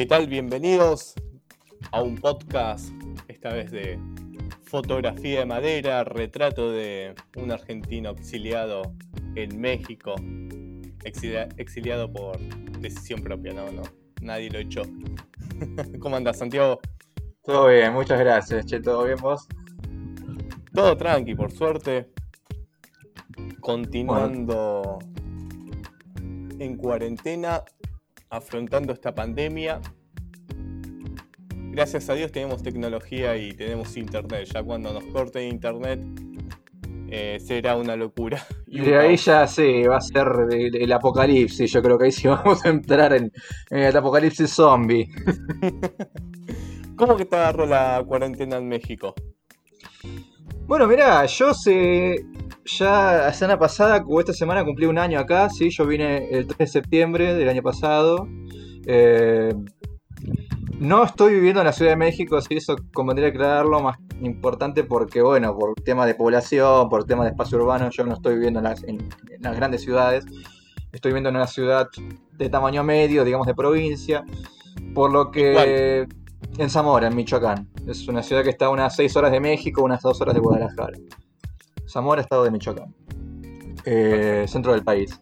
¿Qué tal? Bienvenidos a un podcast, esta vez de fotografía de madera, retrato de un argentino exiliado en México, exiliado por decisión propia, no, no, nadie lo echó. ¿Cómo andas, Santiago? Todo bien, muchas gracias, che, ¿todo bien vos? Todo tranqui, por suerte. Continuando en cuarentena, afrontando esta pandemia. Gracias a Dios tenemos tecnología y tenemos internet. Ya cuando nos corte internet eh, será una locura. Y de ahí ya sí, va a ser el, apocalipsis. Yo creo que ahí sí vamos a entrar en, el apocalipsis zombie. ¿Cómo que te agarró la cuarentena en México? Bueno, mira, yo sé, ya la semana pasada, o esta semana cumplí un año acá, sí, yo vine el 3 de septiembre del año pasado. Eh, no estoy viviendo en la Ciudad de México, sí, eso convendría aclararlo, más importante porque, bueno, por temas de población, por temas de espacio urbano, yo no estoy viviendo en las, grandes ciudades, estoy viviendo en una ciudad de tamaño medio, digamos de provincia, por lo que... En Zamora, en Michoacán. Es una ciudad que está a unas 6 horas de México, unas 2 horas de Guadalajara. Zamora, estado de Michoacán. Eh, centro del país.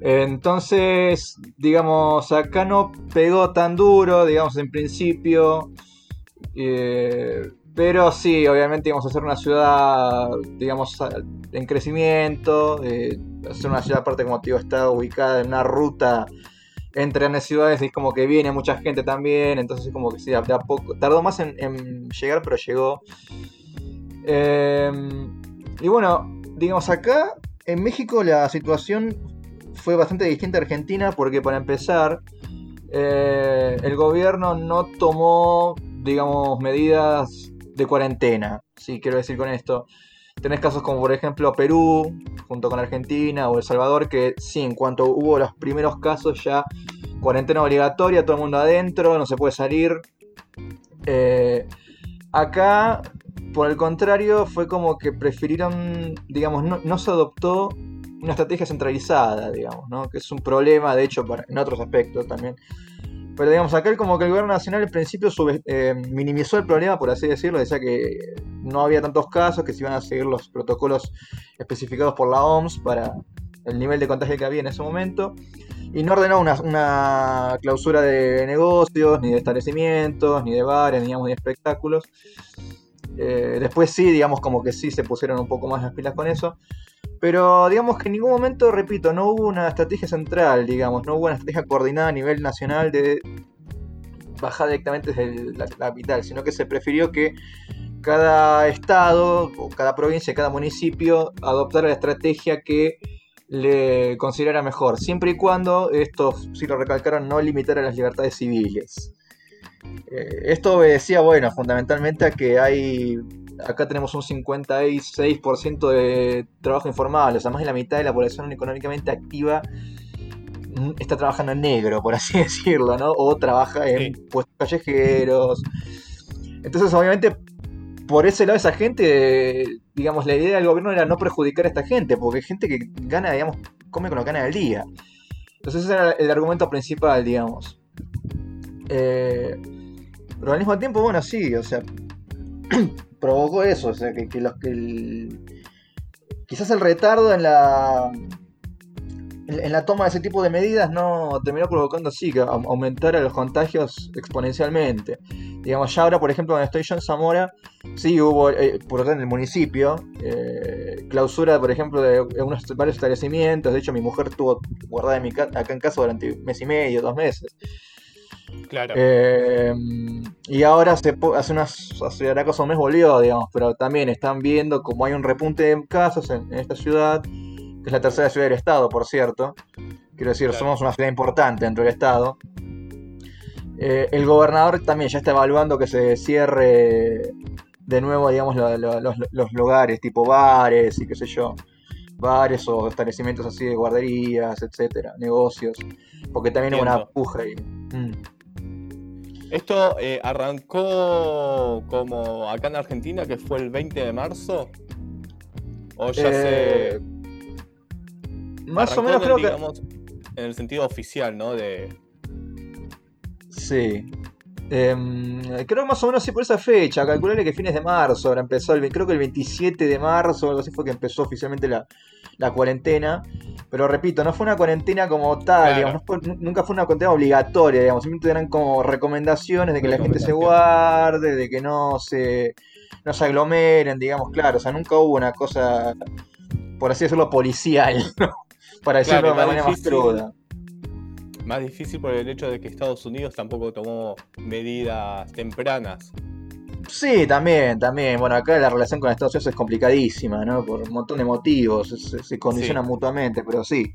Entonces, digamos, acá no pegó tan duro, digamos, en principio. Eh, pero sí, obviamente íbamos a ser una ciudad, digamos, en crecimiento. Eh, ser una ciudad, aparte, como te digo, está ubicada en una ruta entre grandes ciudades. Y como que viene mucha gente también. Entonces, como que sí, a poco. Tardó más en, llegar, pero llegó. Em, y bueno, digamos, acá en México la situación fue bastante distinta a Argentina porque para empezar, eh, el gobierno no tomó, digamos, medidas de cuarentena. Sí, quiero decir con esto. Tenés casos como por ejemplo Perú, junto con Argentina o El Salvador, que sí, en cuanto hubo los primeros casos ya cuarentena obligatoria, todo el mundo adentro, no se puede salir. Eh, acá, por el contrario, fue como que prefirieron, digamos, no, se adoptó una estrategia centralizada, digamos, ¿no? que es un problema, de hecho, en otros aspectos también. Pero digamos, acá como que el gobierno nacional al principio eh, minimizó el problema, por así decirlo, decía que no había tantos casos, que se iban a seguir los protocolos especificados por la OMS para el nivel de contagio que había en ese momento, y no ordenó una, clausura de negocios, ni de establecimientos, ni de bares, ni, de espectáculos. Eh, después sí, digamos como que sí se pusieron un poco más las pilas con eso. Pero digamos que en ningún momento, repito, no hubo una estrategia central, digamos, no hubo una estrategia coordinada a nivel nacional de bajar directamente desde la, capital, sino que se prefirió que cada estado, cada provincia, cada municipio adoptara la estrategia que le considerara mejor, siempre y cuando esto, si lo recalcaron, no limitara las libertades civiles. Eh, esto obedecía, bueno, fundamentalmente a que hay acá tenemos un 56% de trabajo informal, o sea, más de la mitad de la población económicamente activa está trabajando en negro, por así decirlo, ¿no? O trabaja en puestos callejeros. Entonces, obviamente, por ese lado, esa gente, digamos, la idea del gobierno era no perjudicar a esta gente, porque hay gente que gana, digamos, come con lo que gana del día. Entonces, ese era el argumento principal, digamos. Eh, pero al mismo tiempo, bueno, sí, o sea, provocó eso, o sea, que, los que quizás el retardo en la en, la toma de ese tipo de medidas no terminó provocando así que aumentara los contagios exponencialmente. Digamos, ya ahora, por ejemplo, donde estoy yo en Zamora, sí hubo, eh, por ejemplo, en el municipio, eh, clausura, por ejemplo, de unos varios establecimientos. De hecho, mi mujer estuvo guardada en mi acá en casa durante un mes y medio, dos meses. Claro. Eh, y ahora se, hace unas hace cosa un mes volvió, digamos, pero también están viendo como hay un repunte de casos en, esta ciudad, que es la tercera ciudad del estado, por cierto. Quiero decir, somos una ciudad importante dentro del estado. Eh, el gobernador también ya está evaluando que se cierre de nuevo, digamos, los, lugares, tipo bares y qué sé yo bares o establecimientos así de guarderías, etcétera, negocios, porque también hubo una puja ahí. Mm. Esto eh, arrancó como acá en Argentina, que fue el 20 de marzo. O ya se. Eh, más o menos creo que. En el sentido oficial, ¿no? De. Sí. Em, creo que más o menos sí por esa fecha, calcularle que fines de marzo ahora empezó, el, creo que el 27 de marzo, algo así fue que empezó oficialmente la, cuarentena. Pero repito, no fue una cuarentena como tal, digamos, nunca fue una cuarentena obligatoria, digamos, simplemente eran como recomendaciones de que la gente se guarde, de que no se, no se aglomeren, digamos, claro, o sea, nunca hubo una cosa, por así decirlo, policial, ¿no? Para decirlo de manera más cruda más difícil por el hecho de que Estados Unidos tampoco tomó medidas tempranas. Sí, también, también. Bueno, acá la relación con Estados Unidos es complicadísima, ¿no? Por un montón de motivos, se, condicionan mutuamente, pero sí.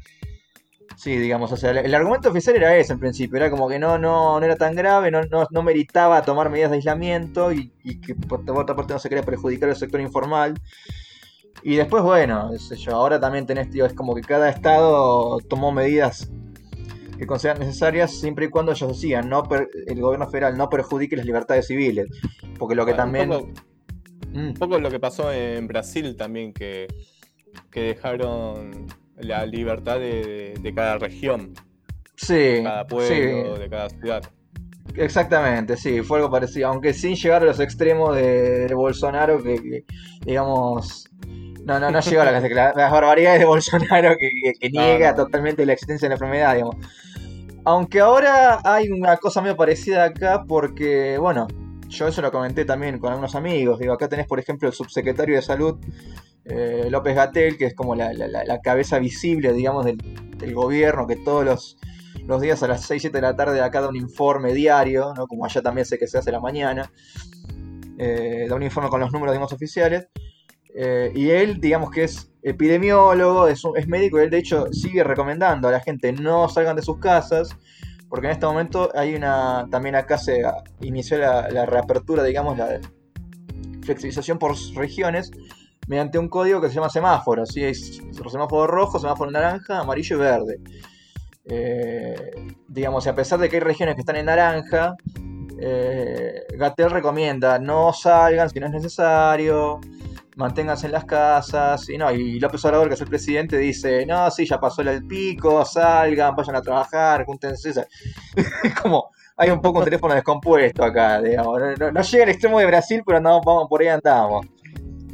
Sí, digamos, o sea, el, argumento oficial era ese en principio, era como que no, no, no era tan grave, no, no, meritaba tomar medidas de aislamiento y, que por, otra parte no se quería perjudicar al sector informal. Y después, bueno, yo, ahora también tenés, tío, es como que cada estado tomó medidas que consideran necesarias siempre y cuando ellos decían no el gobierno federal no perjudique las libertades civiles. Porque lo que también. Un poco, lo que pasó en Brasil también, que, que dejaron la libertad de, cada región. Sí. De cada pueblo, de cada ciudad. Exactamente, sí, fue algo parecido, aunque sin llegar a los extremos de, Bolsonaro, que, digamos, no, no, no llegó a las, las barbaridades de Bolsonaro que, niega totalmente la existencia de la enfermedad, digamos. Aunque ahora hay una cosa medio parecida acá porque, bueno, yo eso lo comenté también con algunos amigos. Digo, acá tenés, por ejemplo, el subsecretario de Salud, eh, López Gatel, que es como la, cabeza visible, digamos, del, gobierno, que todos los, los, días a las 6, 7 de la tarde acá da un informe diario, ¿no? como allá también sé que se hace la mañana. Eh, da un informe con los números, digamos, oficiales. Eh, y él, digamos que es epidemiólogo, es, médico, y él de hecho sigue recomendando a la gente no salgan de sus casas, porque en este momento hay una, también acá se inició la, reapertura, digamos, la flexibilización por regiones, mediante un código que se llama semáforo, así es semáforo rojo, semáforo naranja, amarillo y verde. Eh, digamos, a pesar de que hay regiones que están en naranja, eh, Gatel recomienda no salgan si no es necesario, manténganse en las casas. Y no, y López Obrador, que es el presidente, dice, no, sí, ya pasó el pico, salgan, vayan a trabajar, júntense. Es como, hay un poco un teléfono descompuesto acá, digamos. No, llega al extremo de Brasil, pero andamos, vamos, por ahí andamos.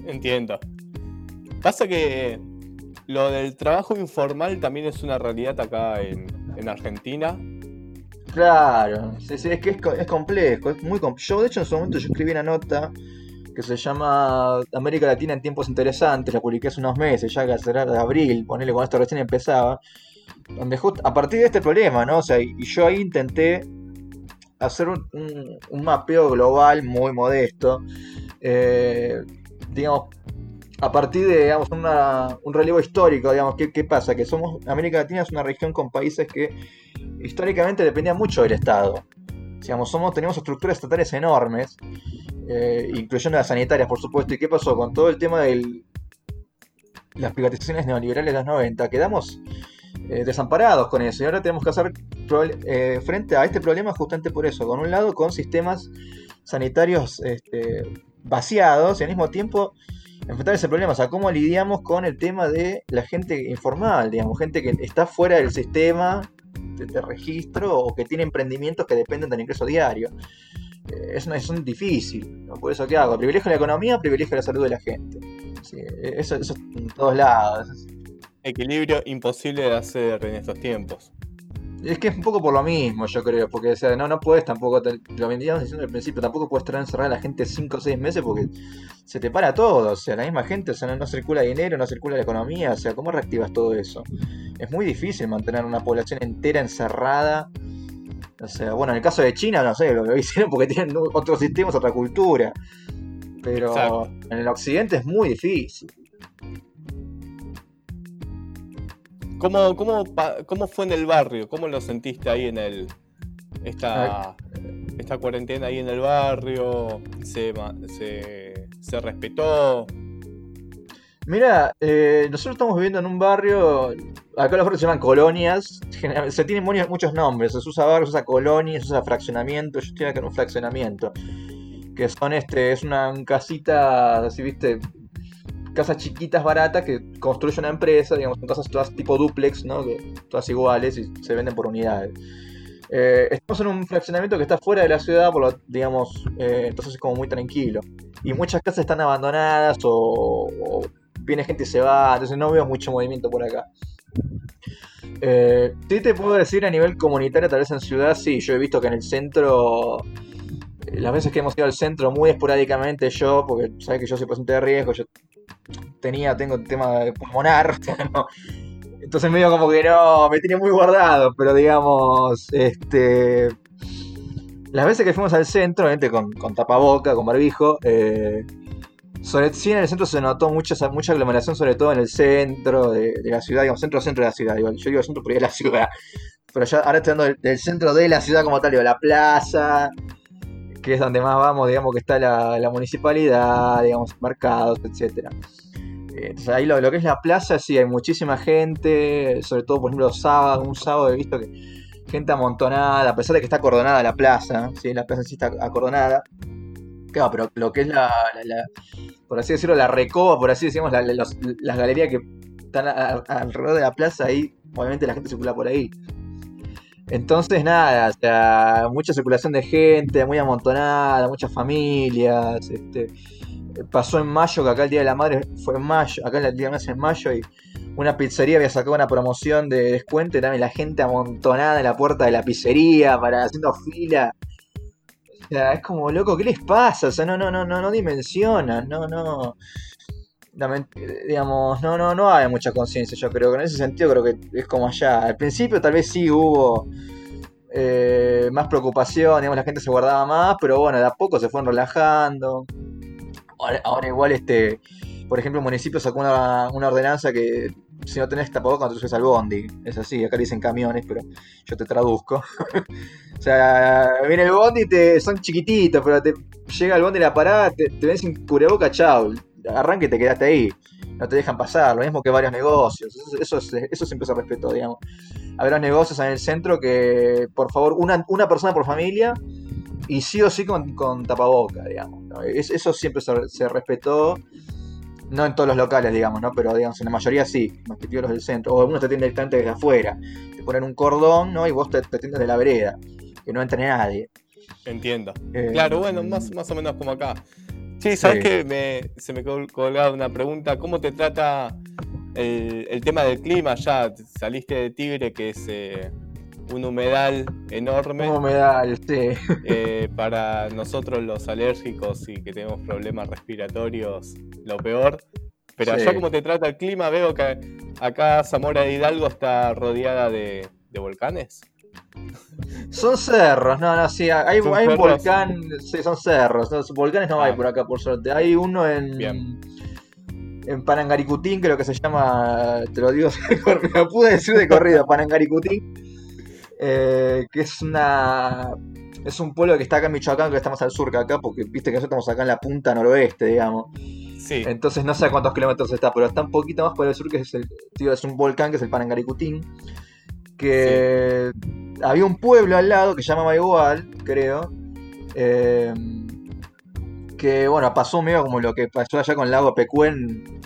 Entiendo. Pasa que lo del trabajo informal también es una realidad acá en, Argentina. Claro, es, que es, es complejo, es muy complejo. Yo, de hecho, en su momento yo escribí una nota que se llama América Latina en tiempos interesantes, la publiqué hace unos meses, ya que será de abril, ponele cuando esto recién empezaba, donde justo a partir de este problema, ¿no? O sea, y, yo ahí intenté hacer un, mapeo global muy modesto, eh, digamos, a partir de digamos, un relevo histórico, digamos, ¿qué, ¿qué, pasa? Que somos, América Latina es una región con países que históricamente dependían mucho del Estado. Digamos, somos, tenemos estructuras estatales enormes eh, incluyendo las sanitarias, por supuesto. ¿Y qué pasó con todo el tema de las privatizaciones neoliberales de los 90? Quedamos eh, desamparados con eso y ahora tenemos que hacer eh, frente a este problema justamente por eso. Con un lado, con sistemas sanitarios este, vaciados y al mismo tiempo enfrentar ese problema. O sea, cómo lidiamos con el tema de la gente informal, digamos, gente que está fuera del sistema de registro o que tiene emprendimientos que dependen del ingreso diario. Eh, es, es un difícil. Por eso, ¿qué hago? Privilegio la economía, privilegio la salud de la gente. eso, eso en todos lados. Equilibrio imposible de hacer en estos tiempos. Es que es un poco por lo mismo, yo creo, porque o sea, no, no puedes tampoco, lo veníamos diciendo al principio, tampoco puedes estar encerrada a la gente 5 o 6 meses porque se te para todo, o sea, la misma gente, o sea, no, circula dinero, no circula la economía, o sea, ¿cómo reactivas todo eso? Es muy difícil mantener una población entera encerrada o sea, bueno, en el caso de China, no sé, lo, hicieron porque tienen otros sistemas, otra cultura. Pero en el occidente es muy difícil. ¿Cómo, cómo, cómo fue en el barrio? ¿Cómo lo sentiste ahí en el. esta, esta cuarentena ahí en el barrio? ¿Se, se, se respetó? Mira, eh, nosotros estamos viviendo en un barrio, acá los barrios se llaman colonias, se tienen muchos nombres, se usa barrio, se usa colonia, se usa fraccionamiento, yo estoy acá en un fraccionamiento, que son este, es una casita, así viste, casas chiquitas baratas que construye una empresa, digamos, son casas todas tipo duplex, ¿no? Que, todas iguales y se venden por unidades. Eh, estamos en un fraccionamiento que está fuera de la ciudad, por lo, digamos, eh, entonces es como muy tranquilo. Y muchas casas están abandonadas o, o viene gente y se va, entonces no veo mucho movimiento por acá. Eh, te puedo decir a nivel comunitario, tal vez en ciudad, sí, yo he visto que en el centro, las veces que hemos ido al centro muy esporádicamente yo, porque sabes que yo soy paciente de riesgo, yo tenía, tengo tema de pulmonar, ¿no? entonces medio como que no, me tenía muy guardado, pero digamos, este... Las veces que fuimos al centro, obviamente con, con tapaboca, con barbijo, eh, sobre, sí, en el centro se notó mucha, mucha aglomeración, sobre todo en el centro de, la ciudad, digamos, centro-centro de la ciudad. Igual, yo digo centro, pero es la ciudad. Pero ya ahora estoy hablando del, centro de la ciudad como tal, digo, la plaza, que es donde más vamos, digamos, que está la, municipalidad, digamos, mercados, etc. Entonces ahí lo, lo, que es la plaza, sí, hay muchísima gente, sobre todo, por ejemplo, los sábados, un sábado he visto que gente amontonada, a pesar de que está acordonada la plaza, ¿sí? la plaza sí está acordonada. Claro, pero lo que es la, por así decirlo, la recoba, por así decirlo, la, los, las galerías que están alrededor de la plaza, ahí obviamente la gente circula por ahí. Entonces, nada, o sea, mucha circulación de gente, muy amontonada, muchas familias. Este, pasó en mayo, que acá el Día de la Madre fue en mayo, acá el Día de la Madre en mayo, y una pizzería había sacado una promoción de descuento también la gente amontonada en la puerta de la pizzería, para haciendo fila. Es como, loco, ¿qué les pasa? O sea, no, no, no, no, no dimensionan, no, no. Digamos, no, no, no hay mucha conciencia, yo creo que en ese sentido creo que es como allá. Al principio tal vez sí hubo eh, más preocupación, digamos, la gente se guardaba más, pero bueno, de a poco se fueron relajando. Ahora, igual este, por ejemplo, el municipio sacó una ordenanza que si no tenés tapabocas no te subes al bondi. Es así, acá dicen camiones, pero yo te traduzco. o sea, viene el bondi, te, son chiquititos, pero te llega el bondi la parada, te, te ven sin cubreboca, chao. Arranque y te quedaste ahí. No te dejan pasar, lo mismo que varios negocios. Eso, eso, eso siempre se respetó, digamos. Habrá negocios en el centro que, por favor, una, una persona por familia y sí o sí con, con tapaboca, digamos. ¿no? Eso siempre se, se respetó no en todos los locales, digamos, ¿no? Pero digamos, en la mayoría sí, más que los del centro. O algunos te atienden directamente desde afuera. Te ponen un cordón, ¿no? Y vos te, te atiendes de la vereda. Que no entre nadie. Entiendo. Eh, claro, bueno, más, más o menos como acá. Sí, sabes sí. que me, se me colgaba una pregunta. ¿Cómo te trata el, el, tema del clima ya? Saliste de Tigre, que es eh, un humedal enorme. Un humedal, sí. Eh, para nosotros los alérgicos y que tenemos problemas respiratorios, lo peor. Pero sí. allá como te trata el clima, veo que acá Zamora de Hidalgo está rodeada de, de volcanes. Son cerros, no, no, sí, hay, hay un volcán, sí, son cerros, no, volcanes no ah. hay por acá, por suerte. Hay uno en, Bien. en Panangaricutín, creo que se llama, te lo digo, me pude decir de corrido, Panangaricutín, eh, que es una es un pueblo que está acá en Michoacán, que estamos al sur que acá, porque viste que nosotros estamos acá en la punta noroeste, digamos. Sí. Entonces no sé a cuántos kilómetros está, pero está un poquito más por el sur, que es el tío, es un volcán que es el Panangaricutín. Que sí. había un pueblo al lado que se llamaba igual, creo. Eh, que bueno, pasó medio como lo que pasó allá con el lago Pecuén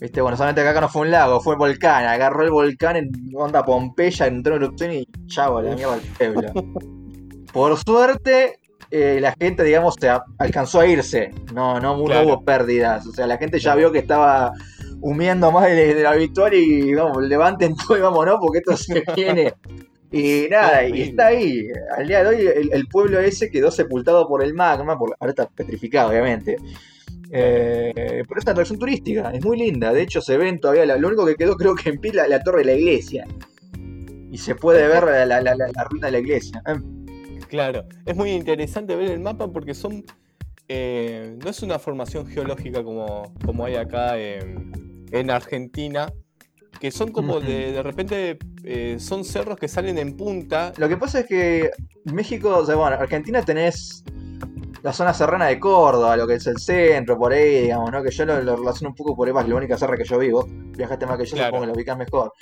Viste, bueno, solamente acá no fue un lago, fue volcán. Agarró el volcán en onda Pompeya, entró en erupción y chavo, la mierda el pueblo. Por suerte, eh, la gente, digamos, se alcanzó a irse. No, no, claro. hubo pérdidas. O sea, la gente ya vio que estaba humeando más de, de lo habitual y vamos, levanten todo y vámonos porque esto se viene. Y nada, y está ahí. Al día de hoy el, el, pueblo ese quedó sepultado por el magma, por, ahora está petrificado obviamente. Eh, pero es una atracción turística, es muy linda. De hecho, se ven todavía, la, lo único que quedó creo que en pie la, la torre de la iglesia. Y se puede ver la, la, la ruina de la iglesia. Claro, es muy interesante ver el mapa porque son. Eh, no es una formación geológica como, como hay acá en, en Argentina, que son como de, de repente eh, son cerros que salen en punta. Lo que pasa es que México, o sea, bueno, Argentina tenés la zona serrana de Córdoba, lo que es el centro, por ahí, digamos, ¿no? Que yo lo, lo relaciono un poco por ahí, más la única serra que yo vivo. Viajaste más que yo, claro. supongo que lo ubicas mejor.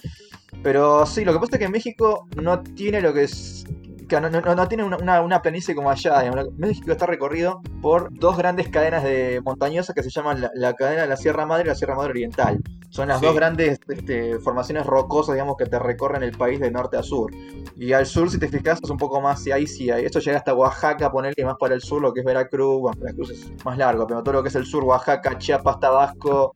Pero sí, lo que pasa es que México no tiene lo que es. No, no, no, tiene una, una, una, planicie como allá. Digamos. México está recorrido por dos grandes cadenas de montañosas que se llaman la, la cadena de la Sierra Madre y la Sierra Madre Oriental. Son las Sí. dos grandes este, formaciones rocosas, digamos, que te recorren el país de norte a sur. Y al sur, si te fijas, es un poco más, ahí sí, ahí, esto llega hasta Oaxaca, ponerle más para el sur, lo que es Veracruz, bueno, Veracruz es más largo, pero todo lo que es el sur, Oaxaca, Chiapas, Tabasco,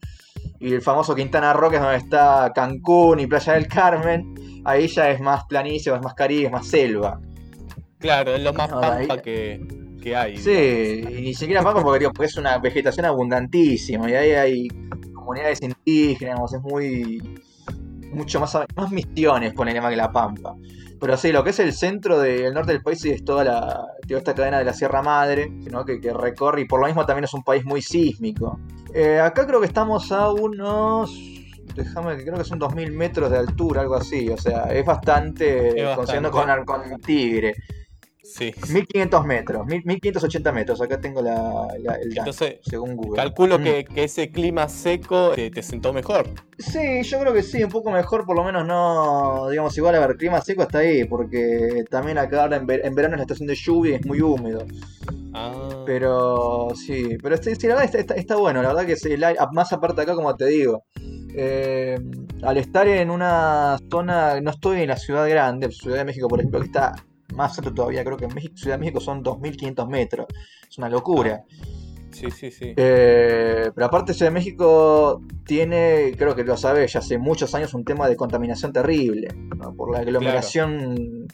y el famoso Quintana Roo, que es donde está Cancún y Playa del Carmen, ahí ya es más planicie, es más caribe, es más selva. Claro, es lo más No, ahí- pampa que, que hay. Sí, y ni siquiera pampa porque, digo, porque es una vegetación abundantísima y ahí hay comunidades indígenas, digamos, es muy. mucho más, más misiones, ponerle más que la pampa. Pero sí, lo que es el centro del norte del país sí es toda la, toda esta cadena de la Sierra Madre, ¿no? que, que recorre y por lo mismo también es un país muy sísmico. Eh, acá creo que estamos a unos. Déjame que creo que son 2000 metros de altura, algo así. O sea, es bastante. Es considerando bastante. con, con Tigre. Sí. 1500 metros, 1000 1580 metros. Acá tengo la, la- el dato, Entonces, según Google. calculo Mm. que, que ese clima seco te, te sentó mejor. Sí, yo creo que sí, un poco mejor, por lo menos no. Digamos, igual a ver, clima seco está ahí, porque también acá ahora en, ver- en verano es la estación de lluvia y es muy húmedo. Ah, Pero sí, pero sí, sí, la verdad está, está- está bueno, la verdad que sí, aire- más aparte acá, como te digo. eh, al estar en una zona, no estoy en la ciudad grande, Ciudad de México, por ejemplo, que está más alto todavía, creo que en México, Ciudad de México son 2.500 metros, es una locura. sí, sí, sí. Eh, pero aparte Ciudad de México tiene, creo que lo sabes, ya hace muchos años un tema de contaminación terrible, ¿no? por la aglomeración,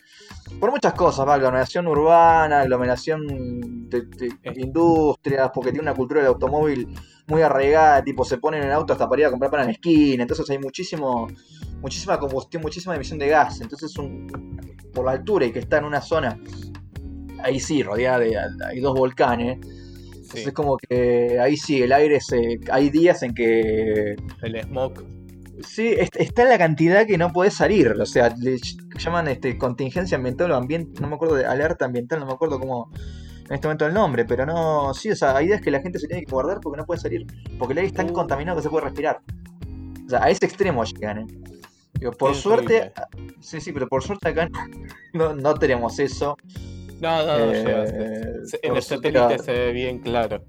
por muchas cosas, ¿va? aglomeración urbana, aglomeración de, de Eh. industrias, porque tiene una cultura del automóvil muy arraigada, tipo se ponen en el auto hasta para ir a comprar pan en la esquina, entonces hay muchísimo, muchísima combustión, muchísima emisión de gas, entonces un, por la altura y que está en una zona, ahí sí, rodeada de, hay dos volcanes, sí. entonces es como que ahí sí, el aire se... Hay días en que... El smog. Sí, est- está en la cantidad que no podés salir. O sea, le llaman este, contingencia ambiental o ambiente... No me acuerdo de alerta ambiental, no me acuerdo cómo... En este momento el nombre, pero no... Sí, o sea, hay días que la gente se tiene que guardar porque no puede salir. Porque el aire es tan Uh. contaminado que se puede respirar. O sea, a ese extremo llegan, ¿eh? Digo, por suerte... Sí, sí, pero por suerte acá no, no tenemos eso. No, no, no, Eh, llega. En el satélite se ve bien claro.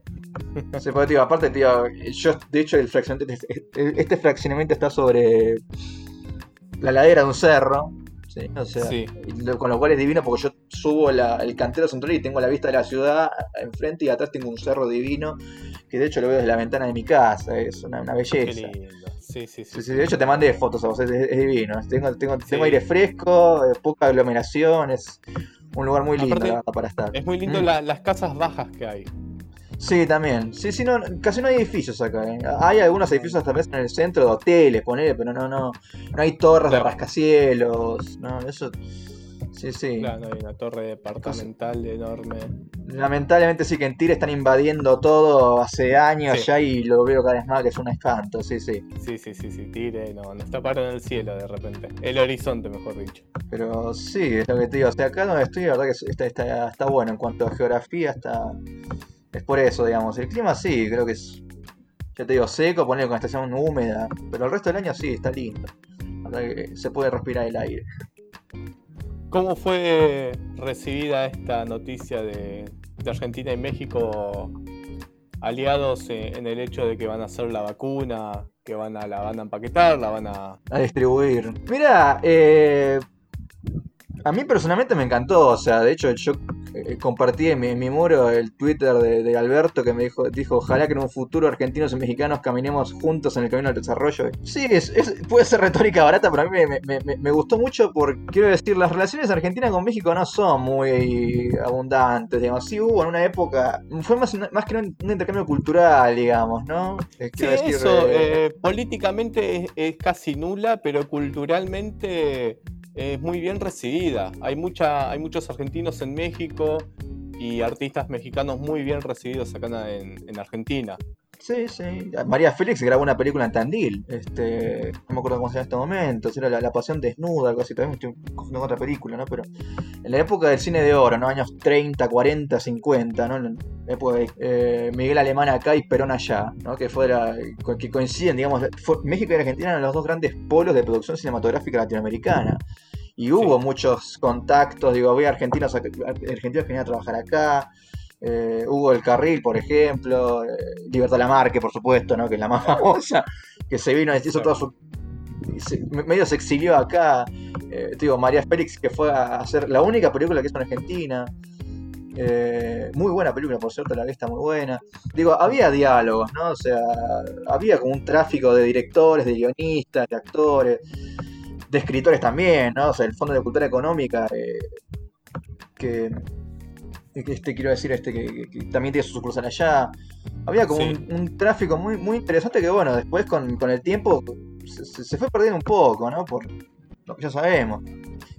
Sí, porque, tío, aparte, tío, yo, de hecho, el fraccionamiento, este, este fraccionamiento está sobre la ladera de un cerro, ¿sí? O sea, Sí. con lo cual es divino porque yo subo la- el cantero central y tengo la vista de la ciudad enfrente y atrás tengo un cerro divino que de hecho lo veo desde la ventana de mi casa, es una, una Qué belleza. lindo. Sí, sí, sí. Sí, sí, de hecho te mandé fotos a vos, es, es divino. Tengo, tengo, tengo aire fresco, eh, poca aglomeración, es un lugar muy lindo Aparte, para estar. Es muy lindo Mm. la- las casas bajas que hay. Sí, también. Sí, sí, no, casi no hay edificios acá. ¿eh? Hay algunos edificios hasta vez en el centro de hoteles, ponele, pero no, no, no hay torres de rascacielos. No, eso. Sí, sí. Claro, hay una torre departamental enorme. Lamentablemente sí que en Tigre están invadiendo todo hace años Sí. ya y lo veo cada vez más que es un espanto, sí, sí. Sí, sí, sí, sí, tire, no, nos taparon el cielo de repente. El horizonte, mejor dicho. Pero sí, es lo que te digo. O sea, acá donde estoy, la verdad que está, está, está bueno en cuanto a geografía, está. Es por eso, digamos. El clima sí, creo que es. Ya te digo, seco, poner con estación húmeda. Pero el resto del año sí, está lindo. Verdad que se puede respirar el aire. ¿Cómo fue recibida esta noticia de, de Argentina y México aliados en, en el hecho de que van a hacer la vacuna, que van a la van a empaquetar, la van a... A distribuir. Mira, eh, a mí personalmente me encantó. O sea, de hecho, yo eh, compartí en mi, en mi muro el Twitter de, de Alberto que me dijo, dijo, ojalá que en un futuro argentinos y mexicanos caminemos juntos en el camino del desarrollo. Sí, es, es- puede ser retórica barata, pero a mí me, me- me- me gustó mucho porque, quiero decir, las relaciones Argentina con México no son muy abundantes, digamos. Sí hubo en una época, fue más, más que un, un intercambio cultural, digamos, ¿no? Eh, Sí, decir, eso, eh, eh, políticamente es, es casi nula, pero culturalmente es muy bien recibida. Hay, mucha, hay muchos argentinos en México y artistas mexicanos muy bien recibidos acá en, en Argentina. Sí, sí. María Félix grabó una película en Tandil. Este, no me acuerdo cómo se llama en este momento. Era la, Pasión Desnuda, algo así. También estoy confundiendo con otra película, ¿no? Pero en la época del cine de oro, ¿no? Años 30, 40, 50, ¿no? En la época de eh, Miguel Alemán acá y Perón allá, ¿no? Que fuera, que coinciden, digamos. fue- México y Argentina eran los dos grandes polos de producción cinematográfica latinoamericana. Y hubo muchos contactos, digo, había argentinos, argentinos que venían a trabajar acá. eh, Hugo del Carril, por ejemplo, eh, Libertad Lamarque, por supuesto, ¿no? que es la más famosa, que se vino, hizo todo su... medio se exilió acá, eh, digo, María Félix, que fue a hacer la única película que hizo en Argentina, muy buena película, por cierto, la vista muy buena. Digo, había diálogos, ¿no? O sea, había como un tráfico de directores, de guionistas, de actores, de escritores también, ¿no? O sea, el Fondo de Cultura Económica, que este quiero decir este que, también tiene su sucursal allá. Había como un, tráfico muy, muy interesante que bueno, después con, el tiempo se, fue perdiendo un poco, ¿no? Por lo que ya sabemos.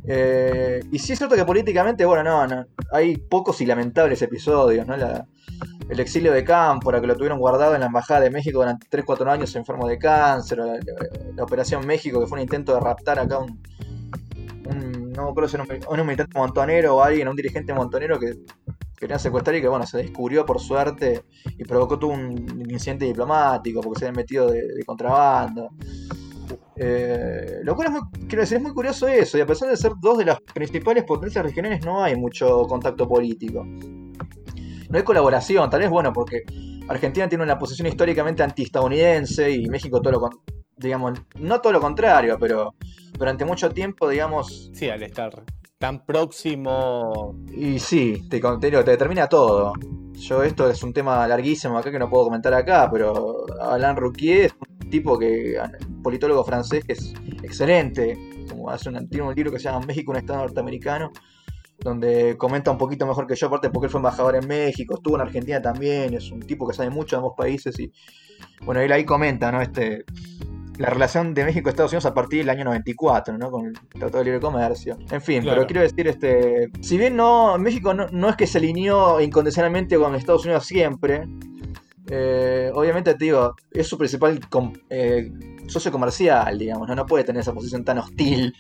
Eh, y sí es cierto que políticamente, bueno, no, hay pocos y lamentables episodios, ¿no? el exilio de Cámpora, que lo tuvieron guardado en la Embajada de México durante 3-4 años enfermo de cáncer, la, Operación México, que fue un intento de raptar acá un, no creo ser un, un militante montonero o alguien, un dirigente montonero que querían secuestrar y que bueno, se descubrió por suerte y provocó todo un incidente diplomático porque se habían metido de, contrabando. Eh, lo cual es muy, quiero decir, es muy curioso eso, y a pesar de ser dos de las principales potencias regionales, no hay mucho contacto político. No hay colaboración, tal vez bueno, porque Argentina tiene una posición históricamente antiestadounidense y México todo lo digamos, no todo lo contrario, pero durante mucho tiempo, digamos. Sí, al estar tan próximo. Y sí, te, te, te determina todo. Yo, esto es un tema larguísimo acá que no puedo comentar acá, pero Alain Rouquier es un tipo que. un politólogo francés que es excelente. Como hace un, tiene un libro que se llama México, un estado norteamericano donde comenta un poquito mejor que yo, aparte porque él fue embajador en México, estuvo en Argentina también, es un tipo que sabe mucho de ambos países y bueno, él ahí comenta, ¿no? Este, la relación de México Estados Unidos a partir del año 94, ¿no? Con el Tratado de Libre Comercio. En fin, pero quiero decir, este, si bien no, México no, es que se alineó incondicionalmente con Estados Unidos siempre, eh, obviamente te digo, es su principal eh, socio comercial, digamos, ¿no? no puede tener esa posición tan hostil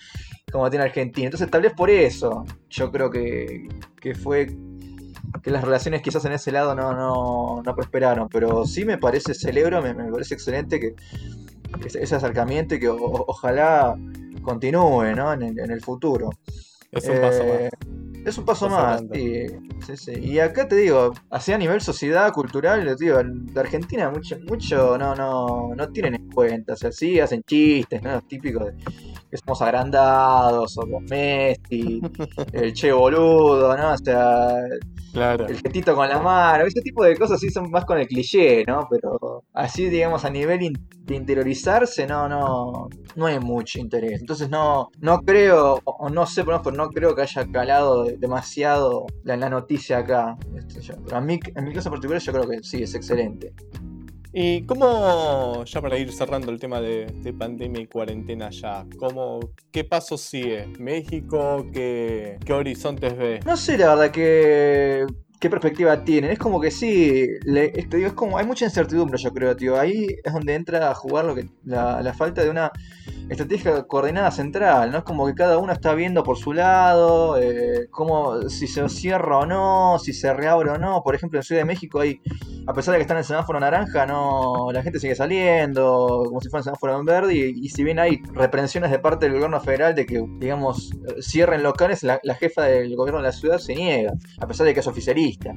como tiene Argentina. Entonces, tal vez por eso, yo creo que, que fue que las relaciones quizás en ese lado no, no, no prosperaron, pero sí me parece, celebro, me, parece excelente que ese, acercamiento y que ojalá continúe ¿no? en, el futuro. Es un paso más. Eh, es un paso más, Y acá te digo, así a nivel sociedad, cultural, digo, de Argentina mucho, mucho no, no, no tienen en cuenta. O sea, sí hacen chistes, ¿no? Típicos de que somos agrandados, somos Messi, el che boludo, ¿no? O sea, el getito con la mano, ese tipo de cosas sí son más con el cliché, ¿no? Pero así, digamos, a nivel de interiorizarse, no, no, no hay mucho interés. Entonces no, no creo, o no sé, pero no creo que haya calado demasiado la, la noticia acá. Este, a mí, en mi caso particular, yo creo que sí, es excelente. ¿Y cómo, ya para ir cerrando el tema de, pandemia y cuarentena ya, ¿cómo, qué pasos sigue? ¿México? ¿Qué, qué horizontes ve? No sé, la verdad que qué perspectiva tienen. Es como que sí, este, digo, es como, hay mucha incertidumbre, yo creo, tío. Ahí es donde entra a jugar lo que, la, falta de una estrategia coordinada central, ¿no? Es como que cada uno está viendo por su lado, eh, como si se cierra o no, si se reabre o no. Por ejemplo, en Ciudad de México hay, a pesar de que está en el semáforo naranja, no, la gente sigue saliendo, como si fuera el semáforo en verde, y, si bien hay reprensiones de parte del gobierno federal de que, digamos, cierren locales, la, la jefa del gobierno de la ciudad se niega, a pesar de que es oficialista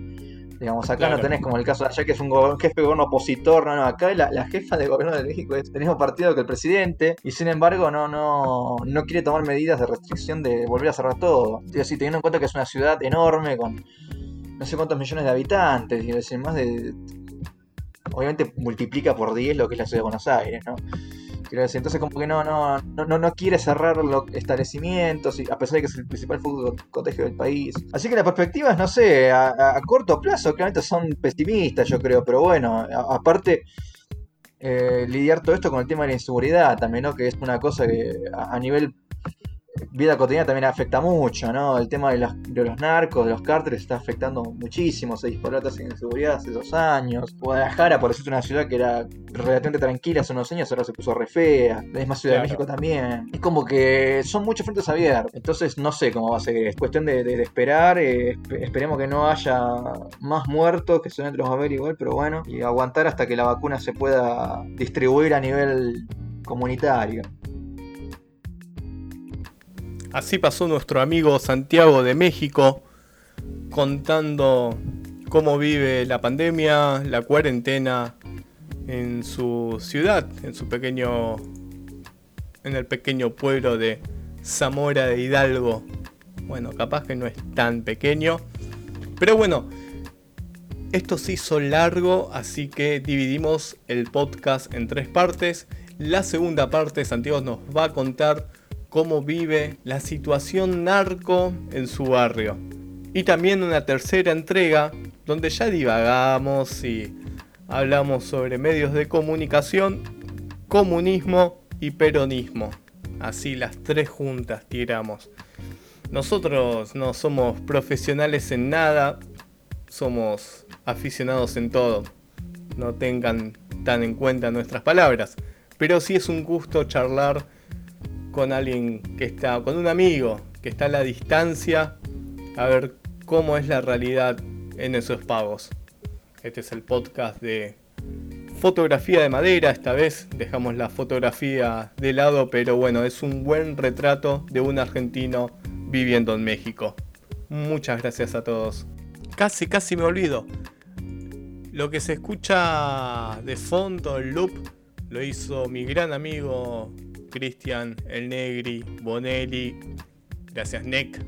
Digamos, acá no tenés como el caso de allá que es un jefe de gobierno opositor, no, no, acá la, la jefa de gobierno de México es del mismo partido que el presidente y sin embargo no, no, no quiere tomar medidas de restricción de volver a cerrar todo. Digo, así, teniendo en cuenta que es una ciudad enorme con no sé cuántos millones de habitantes, y decir, más de... Obviamente multiplica por 10 lo que es la ciudad de Buenos Aires, ¿no? Quiero decir, entonces como que no, no, no, no quiere cerrar los establecimientos, a pesar de que es el principal fútbol colegio del país. Así que las perspectivas, no sé, a, corto plazo claramente son pesimistas, yo creo, pero bueno, aparte... Eh, lidiar todo esto con el tema de la inseguridad también, ¿no? Que es una cosa que a nivel vida cotidiana también afecta mucho, ¿no? El tema de los, narcos, de los cárteles está afectando muchísimo. Se disparó la tasa de inseguridad hace dos años. Guadalajara, por decirte una ciudad que era relativamente tranquila hace unos años, ahora se puso re fea. La misma Ciudad de México también. Es como que son muchos frentes abiertos. Entonces no sé cómo va a seguir. Es cuestión de, esperar. Eh, esperemos que no haya más muertos, que seguramente los va a haber igual, pero bueno. Y aguantar hasta que la vacuna se pueda distribuir a nivel comunitario. Así pasó nuestro amigo Santiago de México contando cómo vive la pandemia, la cuarentena en su ciudad, en su pequeño en el pequeño pueblo de Zamora de Hidalgo. Bueno, capaz que no es tan pequeño, pero bueno, esto se hizo largo, así que dividimos el podcast en tres partes. La segunda parte, Santiago nos va a contar cómo vive la situación narco en su barrio. Y también una tercera entrega donde ya divagamos y hablamos sobre medios de comunicación, comunismo y peronismo. Así las tres juntas tiramos. Nosotros no somos profesionales en nada, somos aficionados en todo. No tengan tan en cuenta nuestras palabras. Pero sí es un gusto charlar con alguien que está, con un amigo que está a la distancia, a ver cómo es la realidad en esos pagos. Este es el podcast de fotografía de madera, esta vez dejamos la fotografía de lado, pero bueno, es un buen retrato de un argentino viviendo en México. Muchas gracias a todos. Casi, casi me olvido. Lo que se escucha de fondo, el loop, lo hizo mi gran amigo Cristian El Negri Bonelli. Gracias, Nick.